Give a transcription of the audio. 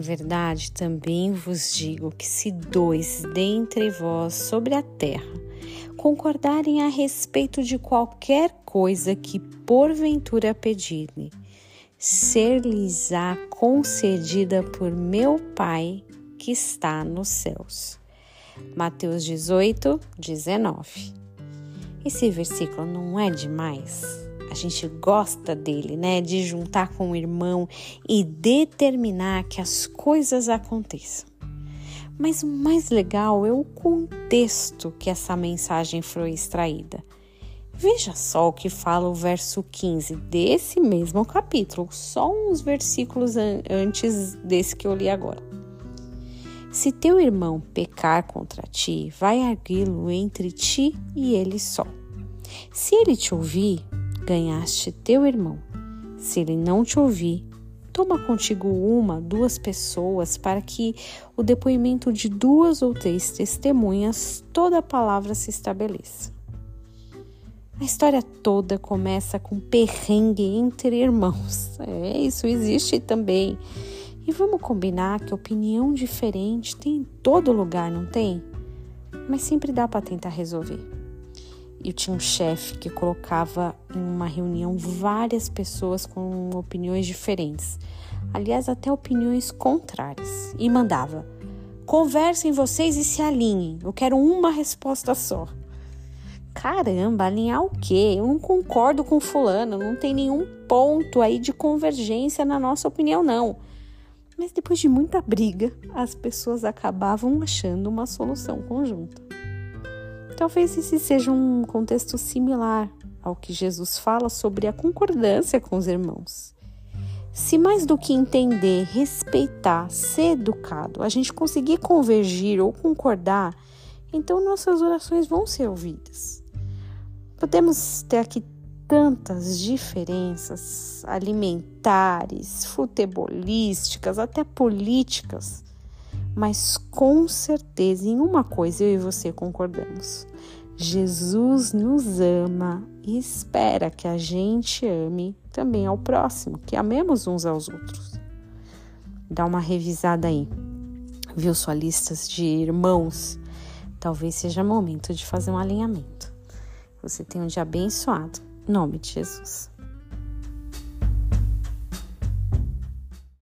verdade, também vos digo que se dois dentre vós sobre a terra concordarem a respeito de qualquer coisa que porventura pedirem, ser-lhes-á concedida por meu Pai que está nos céus. Mateus 18, 19. Esse versículo não é demais? A gente gosta dele, né? De juntar com o irmão e determinar que as coisas aconteçam. Mas o mais legal é o contexto que essa mensagem foi extraída. Veja só o que fala o verso 15 desse mesmo capítulo, só uns versículos an antes desse que eu li agora. Se teu irmão pecar contra ti, vai arguí-lo entre ti e ele só. Se ele te ouvir, ganhaste teu irmão. Se ele não te ouvir, toma contigo uma, duas pessoas, para que o depoimento de duas ou três testemunhas, toda a palavra se estabeleça. A história toda começa com perrengue entre irmãos. É, isso existe também. E vamos combinar que opinião diferente tem em todo lugar, não tem? Mas sempre dá para tentar resolver. Eu tinha um chefe que colocava em uma reunião várias pessoas com opiniões diferentes, aliás, até opiniões contrárias, e mandava: conversem vocês e se alinhem, eu quero uma resposta só. Caramba, alinhar o quê? Eu não concordo com fulano, não tem nenhum ponto aí de convergência na nossa opinião, não. Mas depois de muita briga, as pessoas acabavam achando uma solução conjunta. Talvez esse seja um contexto similar ao que Jesus fala sobre a concordância com os irmãos. Se mais do que entender, respeitar, ser educado, a gente conseguir convergir ou concordar, então nossas orações vão ser ouvidas. Podemos ter aqui tantas diferenças alimentares, futebolísticas, até políticas, mas com certeza em uma coisa eu e você concordamos. Jesus nos ama e espera que a gente ame também ao próximo, que amemos uns aos outros. Dá uma revisada aí. Viu sua lista de irmãos? Talvez seja momento de fazer um alinhamento. Você tem um dia abençoado. Em nome de Jesus.